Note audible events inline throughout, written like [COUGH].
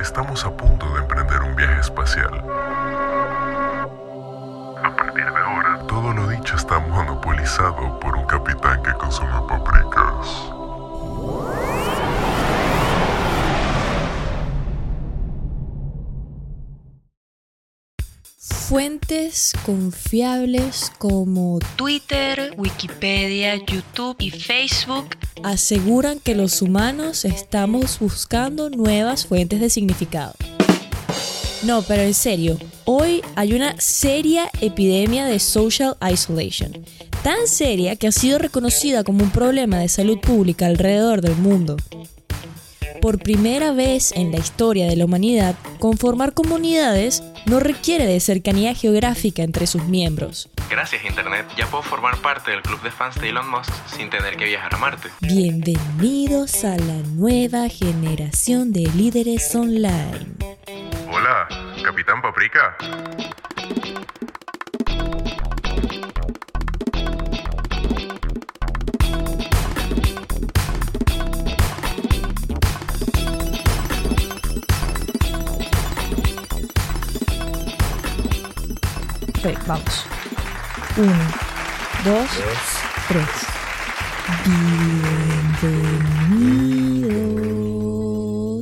estamos a punto de emprender un viaje espacial. A partir de ahora, todo lo dicho está monopolizado por un capitán que consume paprikas. Fuentes confiables como Twitter, Wikipedia, YouTube y Facebook aseguran que los humanos estamos buscando nuevas fuentes de significado. No, pero en serio, hoy hay una seria epidemia de social isolation, tan seria que ha sido reconocida como un problema de salud pública alrededor del mundo. Por primera vez en la historia de la humanidad, conformar comunidades no requiere de cercanía geográfica entre sus miembros. Gracias Internet, ya puedo formar parte del club de fans de Elon Musk sin tener que viajar a Marte. Bienvenidos a la nueva generación de líderes online. Hola, Capitán Paprika. Ok, vamos. Uno, dos, tres.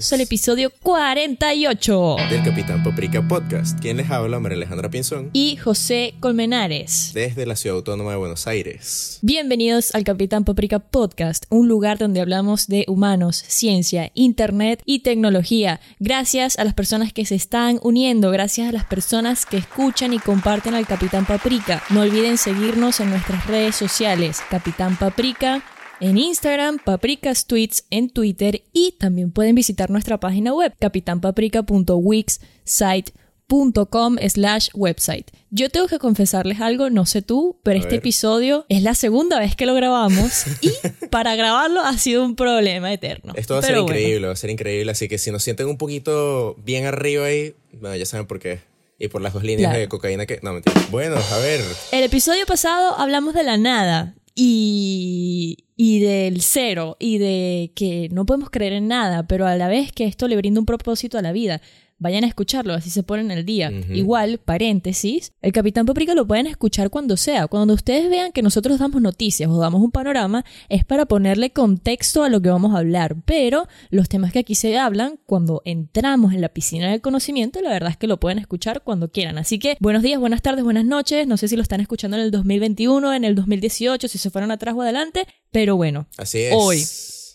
Bienvenidos al episodio 48. del Capitán Paprika Podcast. ¿Quién les habla? María Alejandra Pinzón. Y José Colmenares. Desde la Ciudad Autónoma de Buenos Aires. Bienvenidos al Capitán Paprika Podcast, un lugar donde hablamos de humanos, ciencia, internet y tecnología. Gracias a las personas que se están uniendo, gracias a las personas que escuchan y comparten al Capitán Paprika. No olviden seguirnos en nuestras redes sociales, Capitán Paprika. En Instagram, Paprikas Tweets en Twitter y también pueden visitar nuestra página web capitanpaprika.wixsite.com slash website. Yo tengo que confesarles algo, no sé tú, pero A este ver. episodio es la segunda vez que lo grabamos [LAUGHS] y para grabarlo ha sido un problema eterno. Esto va a ser bueno, increíble, va a ser increíble. Así que si nos sienten un poquito bien arriba ahí, bueno, ya saben por qué. Y por las dos líneas Claro. de cocaína que... No, mentira. Bueno, a ver. el episodio pasado hablamos de la nada y, y del cero y de que no podemos creer en nada, pero a la vez que esto le brinda un propósito a la vida. Vayan a escucharlo, así se ponen al día. Igual, paréntesis, el Capitán Paprika lo pueden escuchar cuando sea. Cuando ustedes vean que nosotros damos noticias o damos un panorama, es para ponerle contexto a lo que vamos a hablar. Pero los temas que aquí se hablan, cuando entramos en la piscina del conocimiento, la verdad es que lo pueden escuchar cuando quieran. Así que buenos días, buenas tardes, buenas noches. No sé si lo están escuchando en el 2021, en el 2018, si se fueron atrás o adelante. Pero bueno, Así es. Hoy.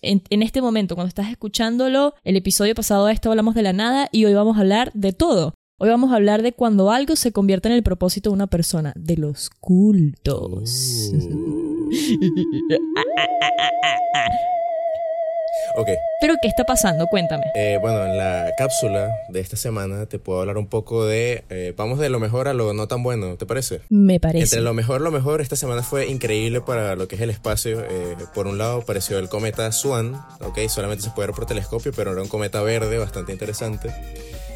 En, en este momento, cuando estás escuchándolo, el episodio pasado a esto hablamos de la nada y hoy vamos a hablar de todo. Hoy vamos a hablar de cuando algo se convierte en el propósito de una persona, de los cultos. [LAUGHS] Ok. Pero ¿qué está pasando? Cuéntame. Eh, bueno, en la cápsula de esta semana te puedo hablar un poco de... eh, vamos de lo mejor a lo no tan bueno, ¿te parece? Me parece. Entre lo mejor, lo mejor, esta semana fue increíble para lo que es el espacio. Eh, por un lado apareció el cometa Swan, ok, solamente se puede ver por telescopio, pero era un cometa verde bastante interesante.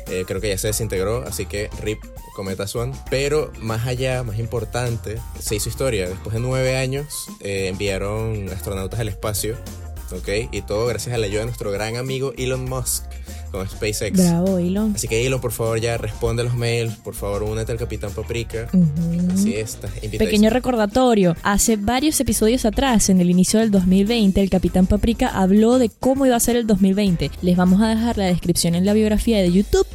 Eh, creo que ya se desintegró, así que RIP cometa Swan. Pero más allá, más importante, se hizo historia. Después de nueve años eh, enviaron astronautas al espacio, ok, y todo gracias a la ayuda de nuestro gran amigo Elon Musk con SpaceX. Bravo, Elon. Así que Elon, por favor, ya responde los mails, por favor, únete al Capitán Paprika. Ujú. Así es, estás invitadísimo. Pequeño recordatorio, hace varios episodios atrás, en el inicio del 2020, el Capitán Paprika habló de cómo iba a ser el 2020. Les vamos a dejar la descripción en la biografía de YouTube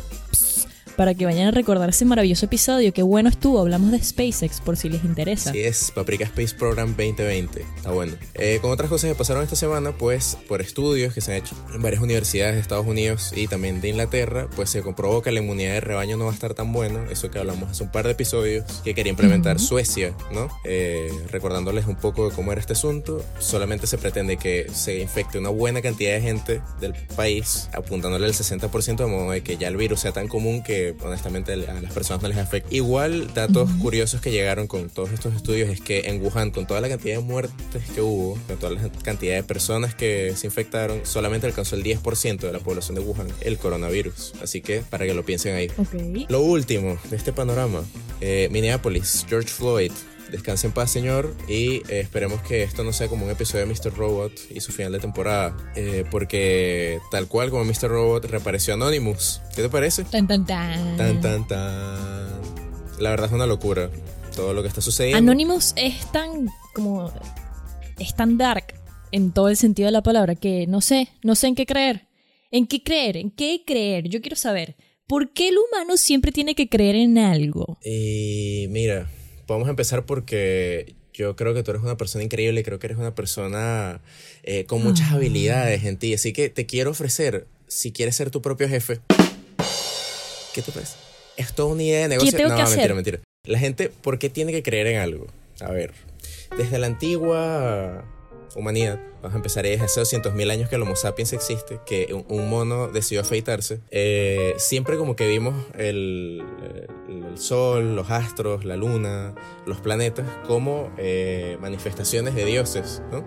para que vayan a recordar ese maravilloso episodio. Qué bueno estuvo, hablamos de SpaceX por si les interesa. Así es, Paprika Space Program 2020. Está bueno. Eh, con otras cosas que pasaron esta semana, pues por estudios que se han hecho en varias universidades de Estados Unidos y también de Inglaterra, pues se comprobó que la inmunidad de rebaño no va a estar tan buena. Eso que hablamos hace un par de episodios, que quería implementar Suecia, ¿no? Eh, recordándoles un poco de cómo era este asunto. Solamente se pretende que se infecte una buena cantidad de gente del país, apuntándole al 60% de modo de que ya el virus sea tan común que honestamente a las personas no les afecta. Igual, datos curiosos que llegaron con todos estos estudios es que en Wuhan, con toda la cantidad de muertes que hubo, con toda la cantidad de personas que se infectaron, solamente alcanzó el 10% de la población de Wuhan el coronavirus. Así que para que lo piensen ahí. Lo último de este panorama, eh, Minneapolis, George Floyd, Descanse en paz, señor, y eh, esperemos que esto no sea como un episodio de Mr. Robot y su final de temporada, eh, porque tal cual como Mr. Robot reapareció Anonymous. ¿Qué te parece? Tan, tan, tan. Tan, tan, tan. La verdad es una locura todo lo que está sucediendo. Anonymous es tan como es tan dark en todo el sentido de la palabra que no sé, no sé en qué creer. ¿En qué creer? ¿En qué creer? Yo quiero saber. ¿Por qué el humano siempre tiene que creer en algo? Y mira, vamos a empezar porque yo creo que tú eres una persona increíble, creo que eres una persona eh, con muchas Ah. habilidades en ti, así que te quiero ofrecer, si quieres ser tu propio jefe, ¿qué te parece? Es toda una idea de negocio. tengo no, que mentira, hacer? mentira. La gente, ¿por qué tiene que creer en algo? A ver, desde la antigua humanidad, vamos a empezar desde hace 200 mil años que el Homo sapiens existe, que un, mono decidió afeitarse, eh, siempre como que vimos el sol, los astros, la luna, los planetas como eh, manifestaciones de dioses, ¿no?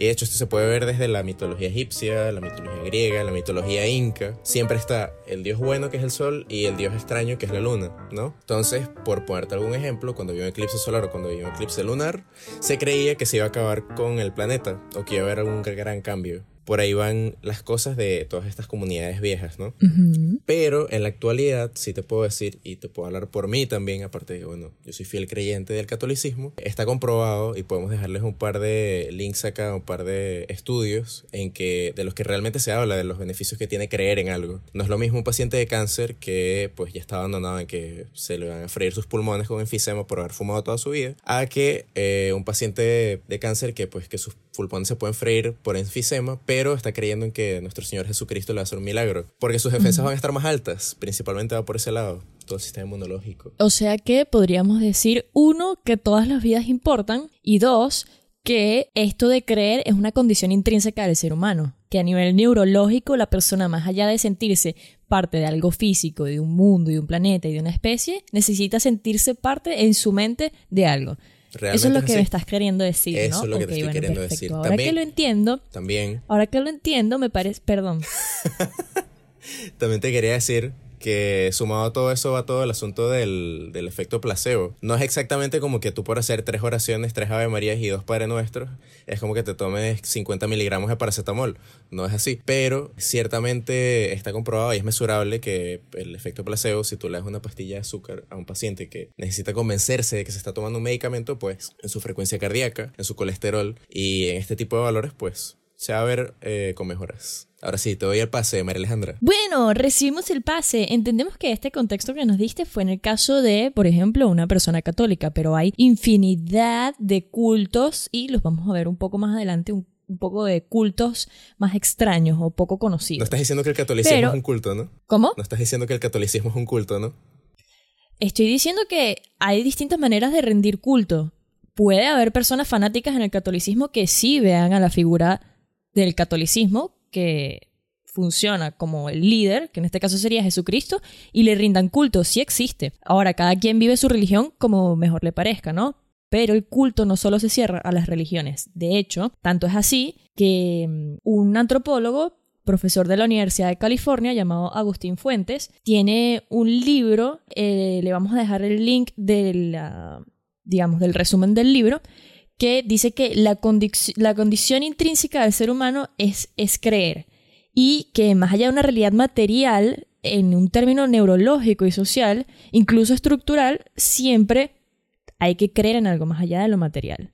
Y de hecho esto se puede ver desde la mitología egipcia, la mitología griega, la mitología inca. Siempre está el dios bueno que es el sol y el dios extraño que es la luna, ¿no? Entonces, por ponerte algún ejemplo, cuando había un eclipse solar o cuando había un eclipse lunar, se creía que se iba a acabar con el planeta o que iba a haber algún gran cambio. Por ahí van las cosas de todas estas comunidades viejas, ¿no? Ujú. Pero en la actualidad, sí te puedo decir, y te puedo hablar por mí también, aparte de que, bueno, yo soy fiel creyente del catolicismo, está comprobado y podemos dejarles un par de links acá, un par de estudios en que de los que realmente se habla de los beneficios que tiene creer en algo. No es lo mismo un paciente de cáncer que pues ya está abandonado en que se le van a freír sus pulmones con enfisema por haber fumado toda su vida, a que eh, un paciente de cáncer que pues que sus pulmones se pueden freír por enfisema, pero está creyendo en que nuestro Señor Jesucristo le va a hacer un milagro, porque sus defensas van a estar más altas, principalmente va por ese lado, todo el sistema inmunológico. O sea que podríamos decir, uno, que todas las vidas importan y dos, que esto de creer es una condición intrínseca del ser humano, que a nivel neurológico la persona más allá de sentirse parte de algo físico, de un mundo, de un planeta y de una especie, necesita sentirse parte en su mente de algo. Realmente Eso es lo que así. me estás queriendo decir, Eso ¿no? es lo que te estoy bueno, queriendo perfecto. decir. Ahora También- que lo entiendo, También, ahora que lo entiendo, me parece, perdón. [LAUGHS] también te quería decir que sumado a todo eso va todo el asunto del, del efecto placebo. No es exactamente como que tú por hacer tres oraciones, tres Ave Marías y dos Padre Nuestros, es como que te tomes 50 miligramos de paracetamol. No es así. Pero ciertamente está comprobado y es mesurable que el efecto placebo, si tú le das una pastilla de azúcar a un paciente que necesita convencerse de que se está tomando un medicamento, pues en su frecuencia cardíaca, en su colesterol y en este tipo de valores, pues se va a ver eh, con mejoras. Ahora sí, te doy el pase, María Alejandra. Bueno, recibimos el pase. Entendemos que este contexto que nos diste fue en el caso de, por ejemplo, una persona católica, pero hay infinidad de cultos y los vamos a ver un poco más adelante, un, un poco de cultos más extraños o poco No conocidos. estás diciendo que el catolicismo Pero- es un culto, ¿no? ¿Cómo? No estás diciendo que el catolicismo es un culto, ¿no? Estoy diciendo que hay distintas maneras de rendir culto. Puede haber personas fanáticas en el catolicismo que sí vean a la figura del catolicismo que funciona como el líder, que en este caso sería Jesucristo, y le rindan culto. Sí existe. Ahora, cada quien vive su religión como mejor le parezca, ¿no? Pero el culto no solo se cierra a las religiones. De hecho, tanto es así que mm, un antropólogo profesor de la Universidad de California llamado Agustín Fuentes, tiene un libro, eh, le vamos a dejar el link de la, digamos, del resumen del libro, que dice que la, condic- la condición intrínseca del ser humano es, es creer y que más allá de una realidad material, en un término neurológico y social, incluso estructural, siempre hay que creer en algo más allá de lo material.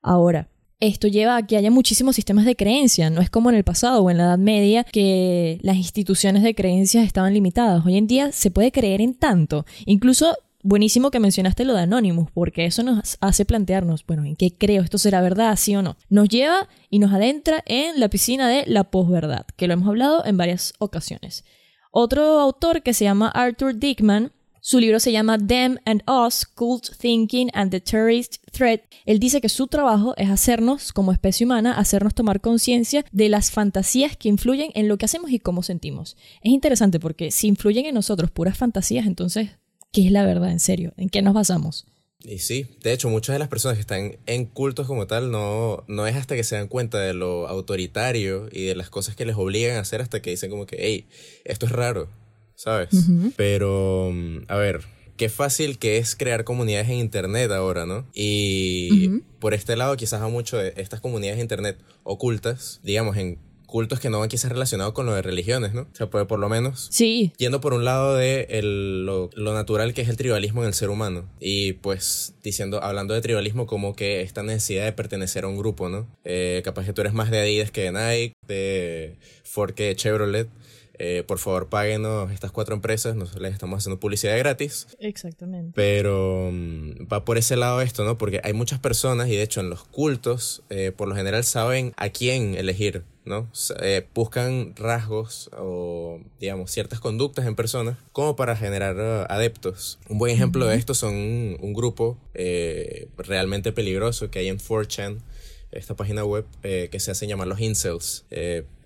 Ahora, esto lleva a que haya muchísimos sistemas de creencia, no es como en el pasado o en la Edad Media que las instituciones de creencias estaban limitadas. Hoy en día se puede creer en tanto, incluso buenísimo que mencionaste lo de Anonymous, porque eso nos hace plantearnos, bueno, ¿en qué creo? ¿Esto será verdad, sí o no? Nos lleva y nos adentra en la piscina de la posverdad, que lo hemos hablado en varias ocasiones. Otro autor que se llama Arthur Dickman, su libro se llama Them and Us, Cult Thinking and the Terrorist Threat. Él dice que su trabajo es hacernos, como especie humana, hacernos tomar conciencia de las fantasías que influyen en lo que hacemos y cómo sentimos. Es interesante porque si influyen en nosotros puras fantasías, entonces, ¿qué es la verdad en serio? ¿En qué nos basamos? Y sí, de hecho, muchas de las personas que están en cultos como tal no, no es hasta que se dan cuenta de lo autoritario y de las cosas que les obligan a hacer hasta que dicen como que, hey, esto es raro, ¿sabes? Pero, mm, a ver, qué fácil que es crear comunidades en Internet ahora, ¿no? Y por este lado quizás a mucho de estas comunidades de Internet ocultas, digamos, en cultos que no van quizás relacionados con lo de religiones, ¿no? O sea, puede por lo menos. Sí. Yendo por un lado de lo, natural que es el tribalismo en el ser humano. Y pues diciendo, hablando de tribalismo como que esta necesidad de pertenecer a un grupo, ¿no? Eh, capaz que tú eres más de Adidas que de Nike, de Ford que de Chevrolet. Eh, por favor páguenos estas cuatro empresas, nos les estamos haciendo publicidad gratis. Exactamente. Pero mm, va por ese lado esto, ¿no? Porque hay muchas personas y de hecho en los cultos eh, por lo general saben a quién elegir, ¿no? Eh, buscan rasgos o, digamos, ciertas conductas en personas como para generar uh, adeptos. Un buen ejemplo de esto son un, grupo realmente peligroso que hay en 4chan esta página web que se hace llamar los incels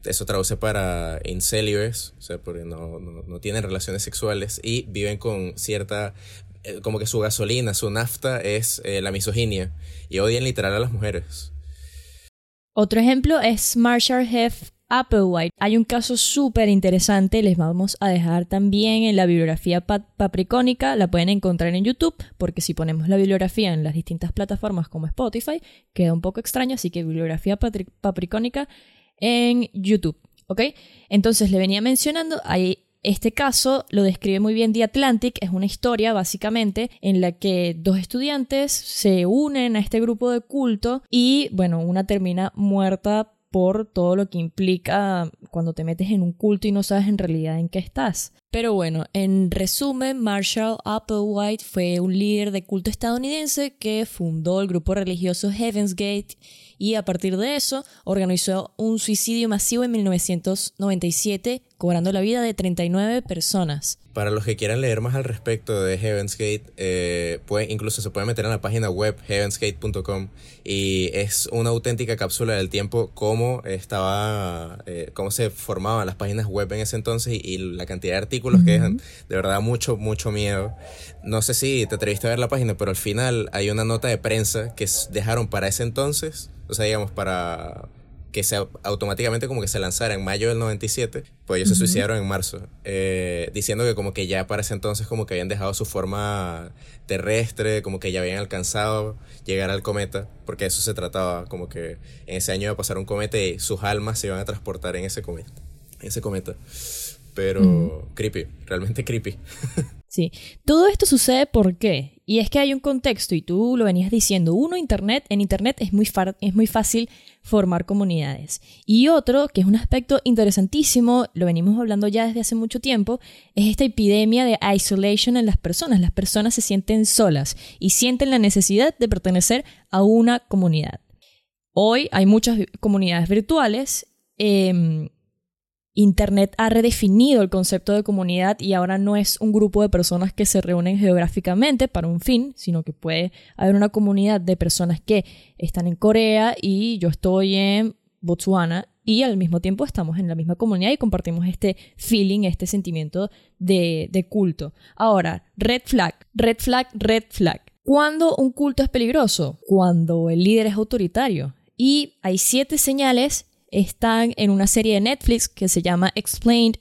eso traduce para incelibes, o sea, porque no, no, tienen relaciones sexuales y viven con cierta eh, como que su gasolina, su nafta es eh, la misoginia y odian literal a las mujeres. Otro ejemplo es Marshall Heff Applewhite. Hay un caso súper interesante, les vamos a dejar también en la bibliografía papricónica, la pueden encontrar en YouTube, porque si ponemos la bibliografía en las distintas plataformas como Spotify, queda un poco extraño, así que bibliografía papricónica en YouTube, ¿ok? Entonces le venía mencionando, ahí este caso lo describe muy bien The Atlantic, es una historia básicamente en la que dos estudiantes se unen a este grupo de culto y bueno, una termina muerta por todo lo que implica cuando te metes en un culto y no sabes en realidad en qué estás. Pero bueno, en resumen, Marshall Applewhite fue un líder de culto estadounidense que fundó el grupo religioso Heaven's Gate y a partir de eso organizó un suicidio masivo en 1997 cobrando la vida de 39 personas. Para los que quieran leer más al respecto de Heaven's Gate, eh, incluso se puede meter en la página web heavensgate.com y es una auténtica cápsula del tiempo cómo estaba, eh, cómo se formaban las páginas web en ese entonces y, la cantidad de artículos que dejan. De verdad, mucho, mucho miedo. No sé si te atreviste a ver la página, pero al final hay una nota de prensa que dejaron para ese entonces, o sea, digamos, para que se automáticamente como que se lanzara en mayo del 97, pues ellos se suicidaron en marzo, eh, diciendo que como que ya para ese entonces como que habían dejado su forma terrestre, como que ya habían alcanzado llegar al cometa, porque eso se trataba, como que en ese año iba a pasar un cometa y sus almas se iban a transportar en ese cometa. ese cometa. Pero creepy, realmente creepy. [LAUGHS] Sí, todo esto sucede ¿por qué? Y es que hay un contexto y tú lo venías diciendo. Uno, Internet, en Internet es muy, es muy fácil formar comunidades. Y otro, que es un aspecto interesantísimo, lo venimos hablando ya desde hace mucho tiempo, es esta epidemia de isolation en las personas. Las personas se sienten solas y sienten la necesidad de pertenecer a una comunidad. Hoy hay muchas comunidades virtuales. Eh, Internet ha redefinido el concepto de comunidad y ahora no es un grupo de personas que se reúnen geográficamente para un fin, sino que puede haber una comunidad de personas que están en Corea y yo estoy en Botswana y al mismo tiempo estamos en la misma comunidad y compartimos este feeling, este sentimiento de, de culto. Ahora, red flag, red flag, red flag. ¿Cuándo un culto es peligroso? Cuando el líder es autoritario. Y hay siete señales están en una serie de Netflix que se llama Explained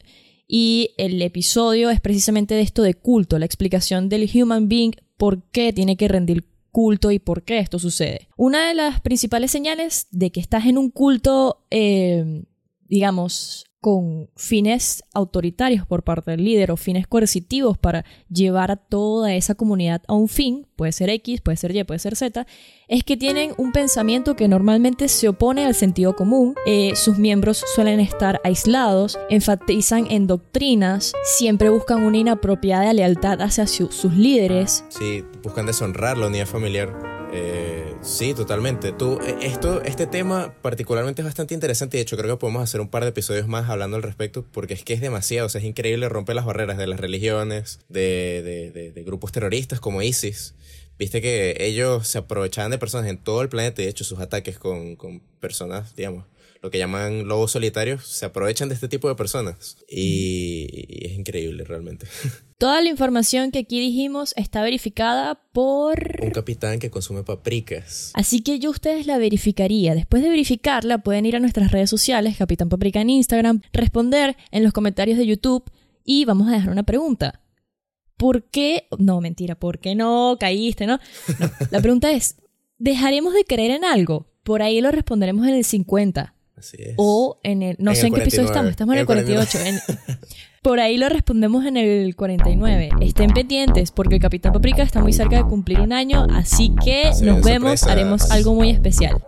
y el episodio es precisamente de esto de culto, la explicación del human being, por qué tiene que rendir culto y por qué esto sucede. Una de las principales señales de que estás en un culto, eh, digamos, con fines autoritarios por parte del líder o fines coercitivos para llevar a toda esa comunidad a un fin, puede ser X, puede ser Y, puede ser Z, es que tienen un pensamiento que normalmente se opone al sentido común, eh, sus miembros suelen estar aislados, enfatizan en doctrinas, siempre buscan una inapropiada lealtad hacia sus líderes. Sí, buscan deshonrar la unidad familiar. Eh, sí, totalmente. Tú, eh, esto, este tema particularmente es bastante interesante y de hecho creo que podemos hacer un par de episodios más hablando al respecto porque es que es demasiado, o sea, es increíble, romper las barreras de las religiones, de, de, grupos terroristas como ISIS. Viste que ellos se aprovechaban de personas en todo el planeta y de hecho sus ataques con, con personas, digamos, lo que llaman lobos solitarios, se aprovechan de este tipo de personas. Y, es increíble realmente. [LAUGHS] Toda la información que aquí dijimos está verificada por... Un capitán que consume paprikas. Así que yo ustedes la verificaría. Después de verificarla pueden ir a nuestras redes sociales, Capitán Paprika en Instagram, responder en los comentarios de YouTube y vamos a dejar una pregunta. ¿por qué? No, mentira, ¿por qué no? Caíste, ¿no? no. La pregunta es, ¿dejaremos de creer en algo? Por ahí lo responderemos en el 50. Así es. O en el. No En sé el en qué episodio 49. estamos. Estamos en el En el 48. en- [LAUGHS] por ahí lo respondemos en el 49. Estén pendientes porque el Capitán Paprika está muy cerca de cumplir un año. Así que Se nos vemos. sorpresas. Haremos algo muy especial.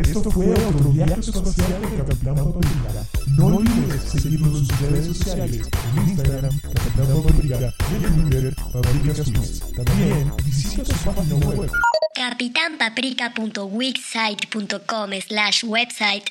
Esto fue otro viaje espacial de Capitán Paprika. No olvides seguirnos en sus redes sociales, en Instagram, Capitán Paprika, y en Twitter, Paprika Swiss. También visita su página web. capitánpaprika.wixsite.com slash website